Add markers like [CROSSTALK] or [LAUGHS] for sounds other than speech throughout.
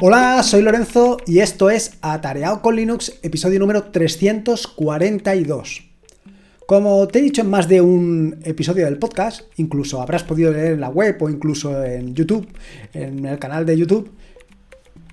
Hola, soy Lorenzo y esto es Atareado con Linux, episodio número 342. Como te he dicho en más de un episodio del podcast, incluso habrás podido leer en la web o incluso en YouTube, en el canal de YouTube,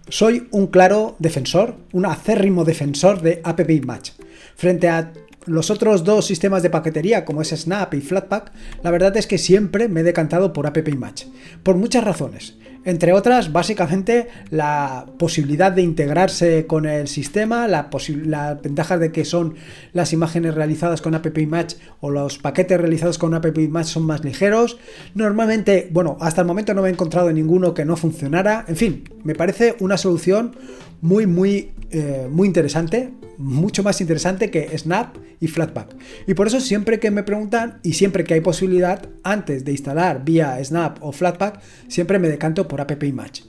soy un claro defensor, un acérrimo defensor de App Match. Frente a los otros dos sistemas de paquetería, como es Snap y Flatpak, la verdad es que siempre me he decantado por App Match, por muchas razones. Entre otras, básicamente la posibilidad de integrarse con el sistema, la, la ventaja de que son las imágenes realizadas con App Match o los paquetes realizados con App Match son más ligeros. Normalmente, bueno, hasta el momento no me he encontrado ninguno que no funcionara. En fin, me parece una solución muy, muy, eh, muy interesante, mucho más interesante que Snap y Flatpak. Y por eso siempre que me preguntan y siempre que hay posibilidad, antes de instalar vía Snap o Flatpak, siempre me decanto por App Match.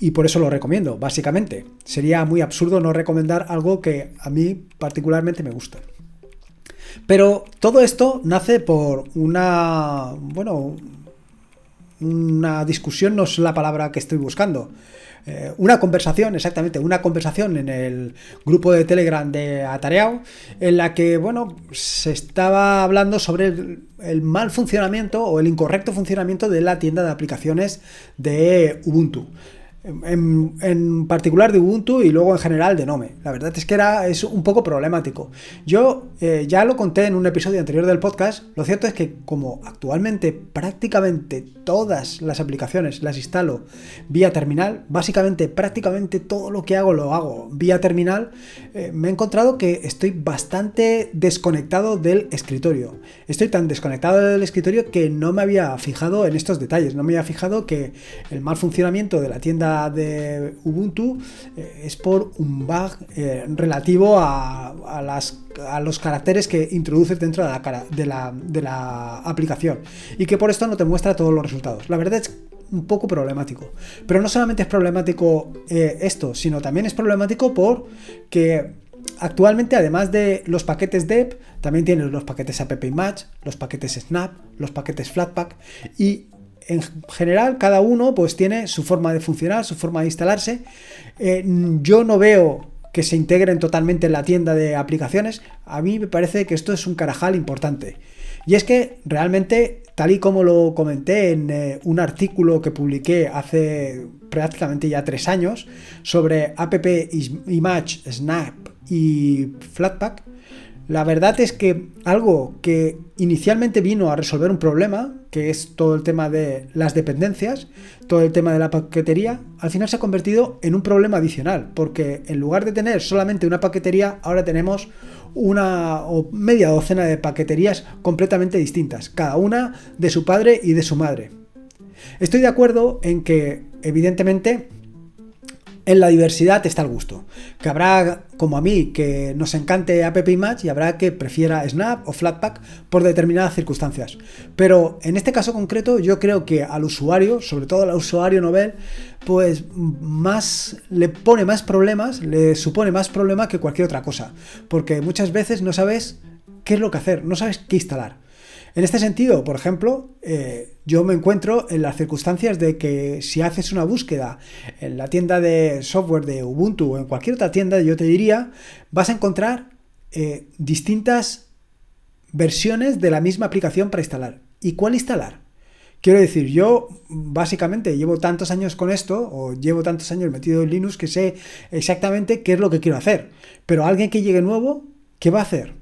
Y por eso lo recomiendo, básicamente. Sería muy absurdo no recomendar algo que a mí particularmente me gusta. Pero todo esto nace por una, bueno, una discusión no es la palabra que estoy buscando. Eh, una conversación, exactamente, una conversación en el grupo de Telegram de Atareao, en la que, bueno, se estaba hablando sobre el, mal funcionamiento o el incorrecto funcionamiento de la tienda de aplicaciones de Ubuntu en, particular de Ubuntu y luego en general de Nome. La verdad es que era, es un poco problemático. Yo eh, ya lo conté en un episodio anterior del podcast, lo cierto es que como actualmente prácticamente todas las aplicaciones las instalo vía terminal, básicamente prácticamente todo lo que hago lo hago vía terminal, eh, me he encontrado que estoy bastante desconectado del escritorio. Estoy tan desconectado del escritorio que no me había fijado en estos detalles, no me había fijado que el mal funcionamiento de la tienda de Ubuntu eh, es por un bug eh, relativo a, las, a, los caracteres que introduces dentro de la, de, la, de la aplicación y que por esto no te muestra todos los resultados. La verdad es un poco problemático. Pero no solamente es problemático eh, esto, sino también es problemático por que actualmente, además de los paquetes DEP, también tienes los paquetes AppImage, los paquetes Snap, los paquetes Flatpak y en general cada uno pues tiene su forma de funcionar, su forma de instalarse. Eh, yo no veo que se integren totalmente en la tienda de aplicaciones. A mí me parece que esto es un carajal importante. Y es que realmente, tal y como lo comenté en eh, un artículo que publiqué hace prácticamente ya tres años sobre App Image, Snap y Flatpak, la verdad es que algo que inicialmente vino a resolver un problema, que es todo el tema de las dependencias, todo el tema de la paquetería, al final se ha convertido en un problema adicional, porque en lugar de tener solamente una paquetería, ahora tenemos una o media docena de paqueterías completamente distintas, cada una de su padre y de su madre. Estoy de acuerdo en que, evidentemente, en la diversidad está el gusto. Que habrá, como a mí, que nos encante App Image y habrá que prefiera Snap o Flatpak por determinadas circunstancias. Pero en este caso concreto, yo creo que al usuario, sobre todo al usuario novel, pues más le pone más problemas, le supone más problema que cualquier otra cosa. Porque muchas veces no sabes qué es lo que hacer, no sabes qué instalar. En este sentido, por ejemplo, eh, yo me encuentro en las circunstancias de que si haces una búsqueda en la tienda de software de Ubuntu o en cualquier otra tienda, yo te diría, vas a encontrar eh, distintas versiones de la misma aplicación para instalar. ¿Y cuál instalar? Quiero decir, yo básicamente llevo tantos años con esto, o llevo tantos años metido en Linux, que sé exactamente qué es lo que quiero hacer. Pero alguien que llegue nuevo, ¿qué va a hacer?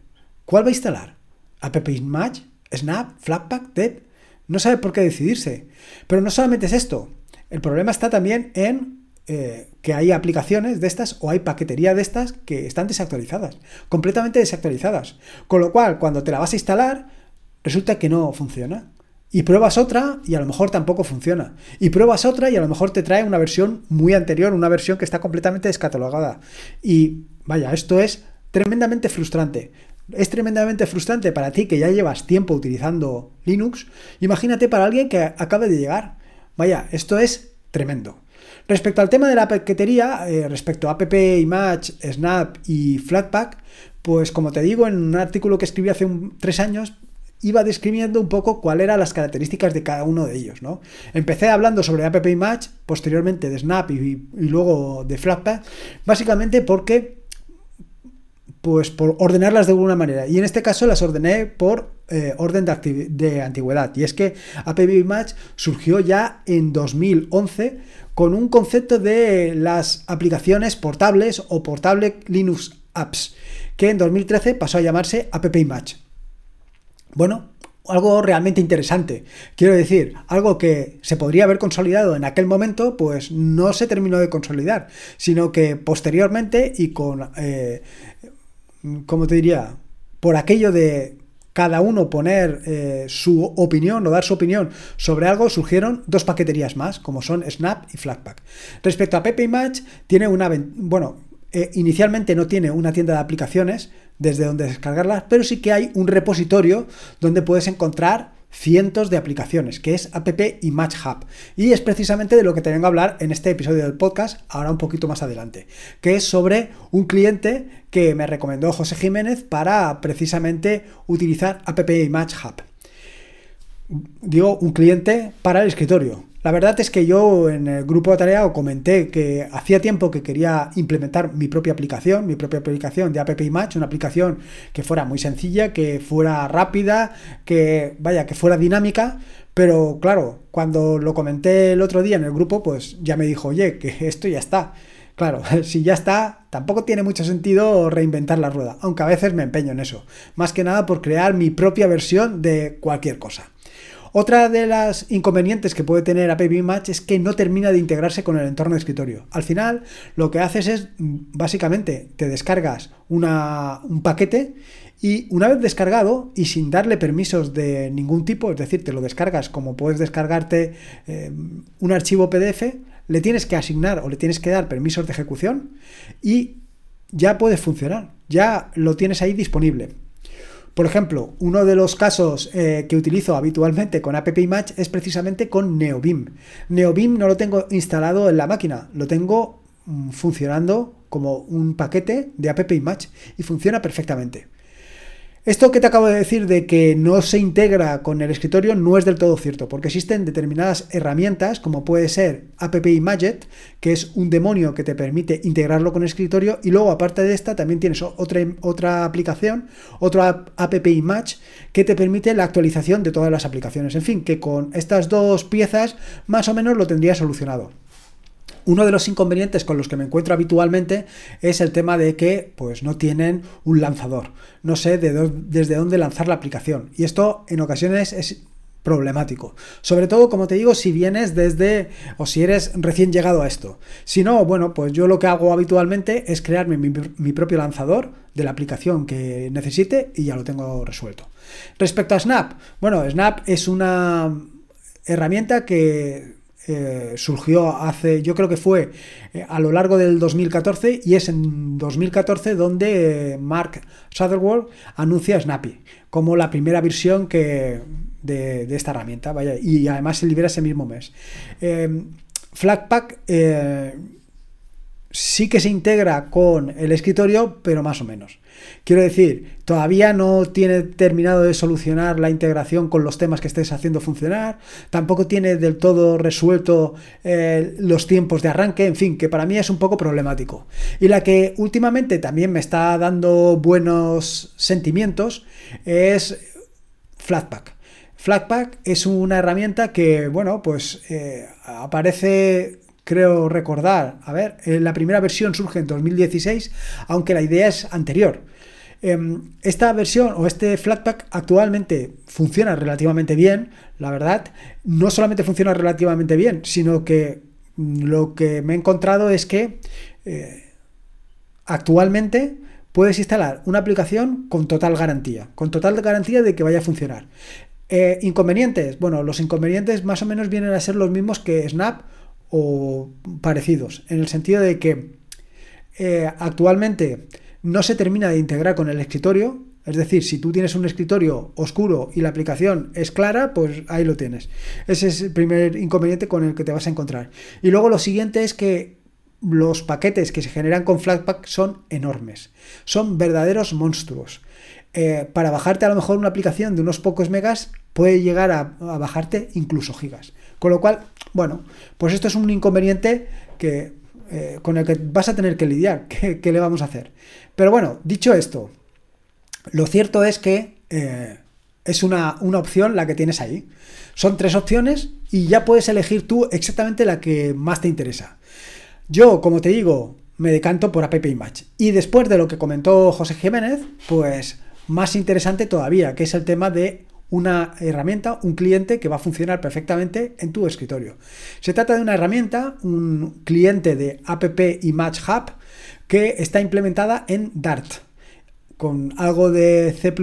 ¿Cuál va a instalar? ¿App Match? Snap, Flatpak, Deb, no sabe por qué decidirse. Pero no solamente es esto, el problema está también en eh, que hay aplicaciones de estas o hay paquetería de estas que están desactualizadas, completamente desactualizadas. Con lo cual, cuando te la vas a instalar, resulta que no funciona. Y pruebas otra y a lo mejor tampoco funciona. Y pruebas otra y a lo mejor te trae una versión muy anterior, una versión que está completamente descatalogada. Y vaya, esto es tremendamente frustrante es tremendamente frustrante para ti que ya llevas tiempo utilizando Linux, imagínate para alguien que acaba de llegar. Vaya, esto es tremendo. Respecto al tema de la paquetería, eh, respecto a App Image, Snap y Flatpak, pues como te digo, en un artículo que escribí hace tres años, iba describiendo un poco cuáles eran las características de cada uno de ellos. ¿no? Empecé hablando sobre App Match, posteriormente de Snap y, luego de Flatpak, básicamente porque pues por ordenarlas de alguna manera. Y en este caso las ordené por eh, orden de, antigüedad. Y es que App Match surgió ya en 2011 con un concepto de las aplicaciones portables o portable Linux Apps, que en 2013 pasó a llamarse App Match. Bueno, algo realmente interesante. Quiero decir, algo que se podría haber consolidado en aquel momento, pues no se terminó de consolidar, sino que posteriormente y con, eh, ¿cómo te diría? Por aquello de cada uno poner eh, su opinión o dar su opinión sobre algo, surgieron dos paqueterías más, como son Snap y Flatpak. Respecto a Pepe Match, tiene una, bueno, eh, inicialmente no tiene una tienda de aplicaciones desde donde descargarlas, pero sí que hay un repositorio donde puedes encontrar cientos de aplicaciones, que es App y Match Hub. Y es precisamente de lo que te vengo a hablar en este episodio del podcast, ahora un poquito más adelante, que es sobre un cliente que me recomendó José Jiménez para precisamente utilizar App y Match Hub. Digo, un cliente para el escritorio. La verdad es que yo en el grupo de tarea comenté que hacía tiempo que quería implementar mi propia aplicación, mi propia aplicación de App Match, una aplicación que fuera muy sencilla, que fuera rápida, que vaya, que fuera dinámica, pero claro, cuando lo comenté el otro día en el grupo, pues ya me dijo, oye, que [LAUGHS] esto ya está. Claro, [LAUGHS] si ya está, tampoco tiene mucho sentido reinventar la rueda, aunque a veces me empeño en eso, más que nada por crear mi propia versión de cualquier cosa. Otra de las inconvenientes que puede tener App Match es que no termina de integrarse con el entorno de escritorio. Al final, lo que haces es, mm, básicamente, te descargas un paquete y una vez descargado y sin darle permisos de ningún tipo, es decir, te lo descargas como puedes descargarte eh, un archivo PDF, le tienes que asignar o le tienes que dar permisos de ejecución y ya puede funcionar, ya lo tienes ahí disponible. Por ejemplo, uno de los casos eh, que utilizo habitualmente con App Match es precisamente con NeoBeam. NeoBeam no lo tengo instalado en la máquina, lo tengo mm, funcionando como un paquete de App Match y funciona perfectamente. Esto que te acabo de decir de que no se integra con el escritorio no es del todo cierto, porque existen determinadas herramientas, como puede ser App Imaget, que es un demonio que te permite integrarlo con el escritorio, y luego aparte de esta también tienes otra, otra aplicación, otra App Image, que te permite la actualización de todas las aplicaciones. En fin, que con estas dos piezas más o menos lo tendría solucionado. Uno de los inconvenientes con los que me encuentro habitualmente es el tema de que pues, no tienen un lanzador. No sé desde dónde lanzar la aplicación. Y esto en ocasiones es problemático. Sobre todo, como te digo, si vienes desde o si eres recién llegado a esto. Si no, bueno, pues yo lo que hago habitualmente es crearme mi, mi, propio lanzador de la aplicación que necesite y ya lo tengo resuelto. Respecto a Snap, bueno, Snap es una herramienta que eh, surgió hace, yo creo que fue eh, a lo largo del 2014 y es en 2014 donde eh, Mark Sutherland anuncia Snappy como la primera versión que, de, esta herramienta, vaya, y además se libera ese mismo mes. Flatpak sí que se integra con el escritorio, pero más o menos. Quiero decir, todavía no tiene terminado de solucionar la integración con los temas que estés haciendo funcionar, tampoco tiene del todo resuelto eh, los tiempos de arranque, en fin, que para mí es un poco problemático. Y la que últimamente también me está dando buenos sentimientos es Flatpak. Flatpak es una herramienta que, bueno, pues eh, aparece creo recordar, a ver, eh, la primera versión surge en 2016, aunque la idea es anterior. Em, esta versión o este Flatpak actualmente funciona relativamente bien, la verdad, no solamente funciona relativamente bien, sino que lo que me he encontrado es que eh, actualmente puedes instalar una aplicación con total garantía, con total garantía de que vaya a funcionar. Eh, inconvenientes, bueno, los inconvenientes más o menos vienen a ser los mismos que Snap o parecidos, en el sentido de que eh, actualmente no se termina de integrar con el escritorio, es decir, si tú tienes un escritorio oscuro y la aplicación es clara, pues ahí lo tienes. Ese es el primer inconveniente con el que te vas a encontrar. Y luego lo siguiente es que los paquetes que se generan con Flatpak son enormes, son verdaderos monstruos. eh, para bajarte a lo mejor una aplicación de unos pocos megas puede llegar a, bajarte incluso gigas. Con lo cual, bueno, pues esto es un inconveniente que, eh, con el que vas a tener que lidiar. [LAUGHS] ¿Qué, le vamos a hacer? Pero bueno, dicho esto, lo cierto es que eh, es una, una opción la que tienes ahí. Son tres opciones y ya puedes elegir tú exactamente la que más te interesa. Yo, como te digo, me decanto por App Image. Y después de lo que comentó José Jiménez, pues más interesante todavía, que es el tema de una herramienta, un cliente que va a funcionar perfectamente en tu escritorio. Se trata de una herramienta, un cliente de App Image Hub que está implementada en Dart con algo de C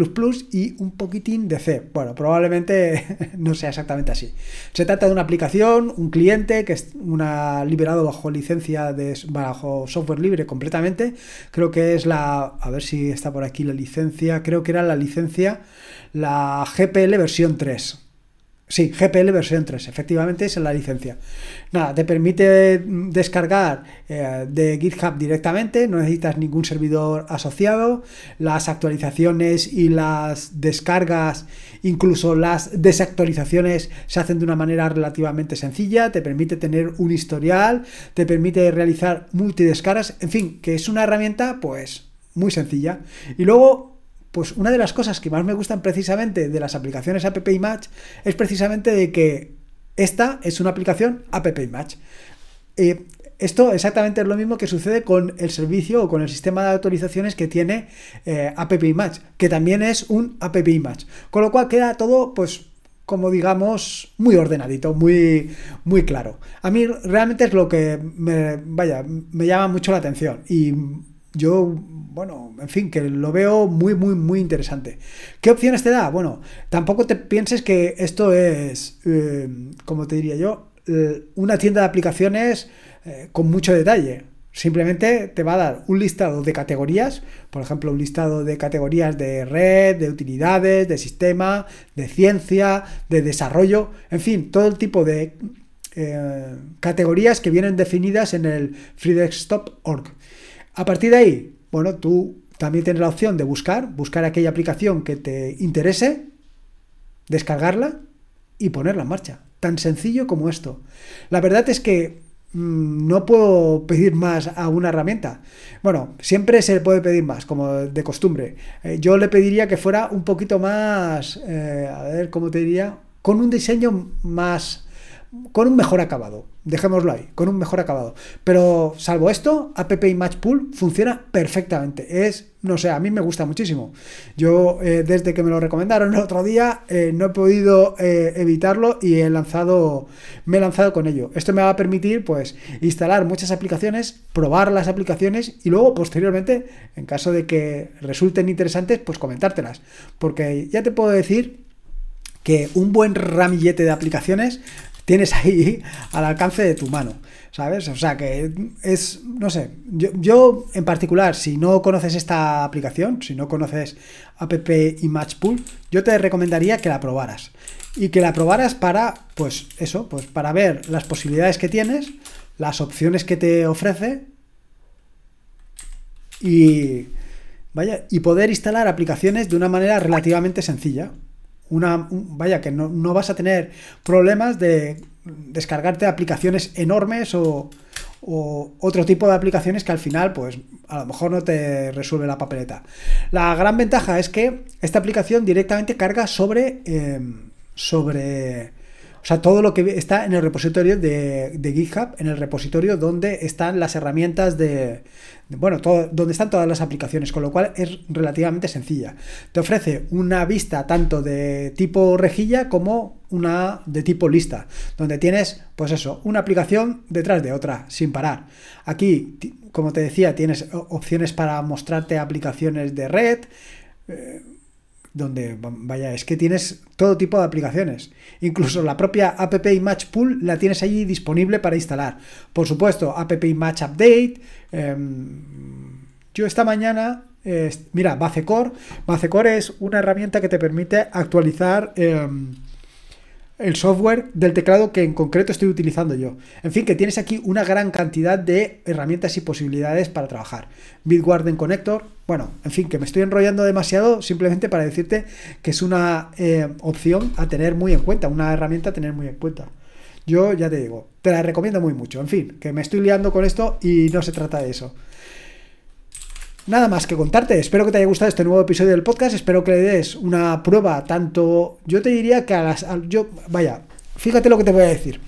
y un poquitín de C. Bueno, probablemente [LAUGHS] no sea exactamente así. Se trata de una aplicación, un cliente que es una liberado bajo licencia de bajo software libre completamente. Creo que es la a ver si está por aquí la licencia, creo que era la licencia la GPL versión 3. Sí, GPL versión 3, efectivamente es la licencia. Nada, te permite descargar eh, de GitHub directamente, no necesitas ningún servidor asociado, las actualizaciones y las descargas, incluso las desactualizaciones se hacen de una manera relativamente sencilla, te permite tener un historial, te permite realizar multidescargas, en fin, que es una herramienta pues muy sencilla. Y luego pues una de las cosas que más me gustan precisamente de las aplicaciones App es precisamente de que esta es una aplicación App Image. Eh, esto exactamente es lo mismo que sucede con el servicio o con el sistema de autorizaciones que tiene eh, App Image, que también es un App Image. Con lo cual queda todo, pues, como digamos, muy ordenadito, muy, muy claro. A mí realmente es lo que me, vaya, me llama mucho la atención. Y yo bueno, en fin, que lo veo muy, muy, muy interesante. ¿Qué opciones te da? Bueno, tampoco te pienses que esto es, eh, como te diría yo, eh, una tienda de aplicaciones eh, con mucho detalle. Simplemente te va a dar un listado de categorías, por ejemplo, un listado de categorías de red, de utilidades, de sistema, de ciencia, de desarrollo, en fin, todo el tipo de categorías que vienen definidas en el FreeDesktop.org. A partir de ahí, bueno, tú también tienes la opción de buscar, buscar aquella aplicación que te interese, descargarla y ponerla en marcha. Tan sencillo como esto. La verdad es que mm, no puedo pedir más a una herramienta. Bueno, siempre se puede pedir más, como de costumbre. Eh, yo le pediría que fuera un poquito más, eh, a ver, ¿cómo te diría? Con un diseño más con un mejor acabado. Dejémoslo ahí, con un mejor acabado. Pero salvo esto, App Match Pool funciona perfectamente. Es, no sé, a mí me gusta muchísimo. Yo, eh, desde que me lo recomendaron el otro día, eh, no he podido eh, evitarlo y he lanzado, me he lanzado con ello. Esto me va a permitir, pues, instalar muchas aplicaciones, probar las aplicaciones y luego, posteriormente, en caso de que resulten interesantes, pues comentártelas. Porque ya te puedo decir que un buen ramillete de aplicaciones tienes ahí al alcance de tu mano, ¿sabes? O sea que es, no sé, yo, en particular, si no conoces esta aplicación, si no conoces App Image Pool, yo te recomendaría que la probaras. Y que la probaras para, pues eso, pues para ver las posibilidades que tienes, las opciones que te ofrece y, vaya, y poder instalar aplicaciones de una manera relativamente sencilla una, vaya, que no, vas a tener problemas de descargarte aplicaciones enormes o, otro tipo de aplicaciones que al final, pues a lo mejor no te resuelve la papeleta. La gran ventaja es que esta aplicación directamente carga sobre, em, sobre o sea, todo lo que está en el repositorio de, GitHub, en el repositorio donde están las herramientas de, bueno, todo, donde están todas las aplicaciones, con lo cual es relativamente sencilla. Te ofrece una vista tanto de tipo rejilla como una de tipo lista, donde tienes, pues eso, una aplicación detrás de otra, sin parar. Aquí, como te decía, tienes opciones para mostrarte aplicaciones de red. Eh, donde, vaya, es que tienes todo tipo de aplicaciones. Incluso la propia App Image Pool la tienes allí disponible para instalar. Por supuesto, App Image Update. Em, yo esta mañana, mira, Basecore. Basecore es una herramienta que te permite actualizar... Em, el software del teclado que en concreto estoy utilizando yo. En fin, que tienes aquí una gran cantidad de herramientas y posibilidades para trabajar. Bitwarden Connector, bueno, en fin, que me estoy enrollando demasiado simplemente para decirte que es una eh, opción a tener muy en cuenta, una herramienta a tener muy en cuenta. Yo ya te digo, te la recomiendo muy mucho. En fin, que me estoy liando con esto y no se trata de eso. Nada más que contarte, espero que te haya gustado este nuevo episodio del podcast, espero que le des una prueba tanto, yo te diría que a las, yo, vaya, fíjate lo que te voy a decir.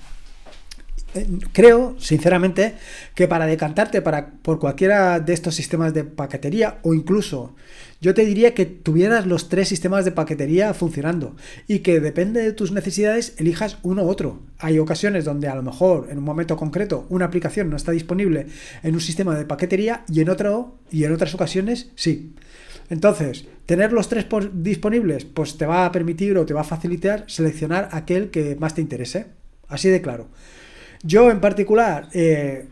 Eh, creo, sinceramente, que para decantarte para, por cualquiera de estos sistemas de paquetería o incluso yo te diría que tuvieras los tres sistemas de paquetería funcionando y que depende de tus necesidades elijas uno u otro. Hay ocasiones donde a lo mejor en un momento concreto una aplicación no está disponible en un sistema de paquetería y en otro y en otras ocasiones sí. Entonces, tener los tres disponibles pues te va a permitir o te va a facilitar seleccionar aquel que más te interese. Así de claro. Yo en particular eh,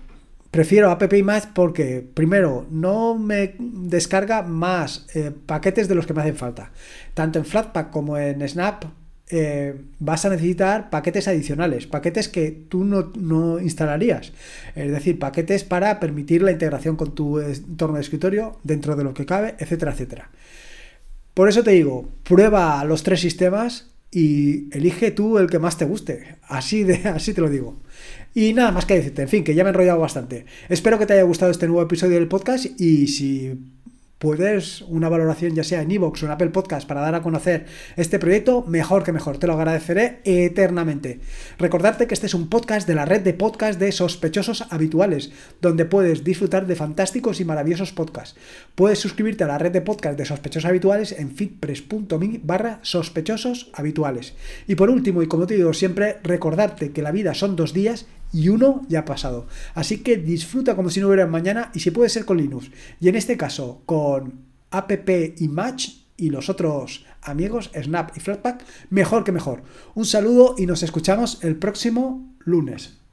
prefiero App más porque, primero, no me descarga más eh, paquetes de los que me hacen falta. Tanto en Flatpak como en Snap eh, vas a necesitar paquetes adicionales, paquetes que tú no, no, instalarías. Es decir, paquetes para permitir la integración con tu entorno de escritorio dentro de lo que cabe, etcétera, etcétera. Por eso te digo, prueba los tres sistemas y elige tú el que más te guste. Así, de, [LAUGHS] así te lo digo. Y nada más que decirte, en fin, que ya me he enrollado bastante. Espero que te haya gustado este nuevo episodio del podcast y si puedes una valoración ya sea en iVoox o en Apple Podcast para dar a conocer este proyecto, mejor que mejor. Te lo agradeceré eternamente. Recordarte que este es un podcast de la red de podcast de sospechosos habituales, donde puedes disfrutar de fantásticos y maravillosos podcasts. Puedes suscribirte a la red de podcast de sospechosos habituales en fitpress.me barra sospechosos habituales. Y por último, y como te digo siempre, recordarte que la vida son dos días y uno ya ha pasado. Así que disfruta como si no hubiera mañana y si puede ser con Linux. Y en este caso con app y Match y los otros amigos Snap y Flatpak, mejor que mejor. Un saludo y nos escuchamos el próximo lunes.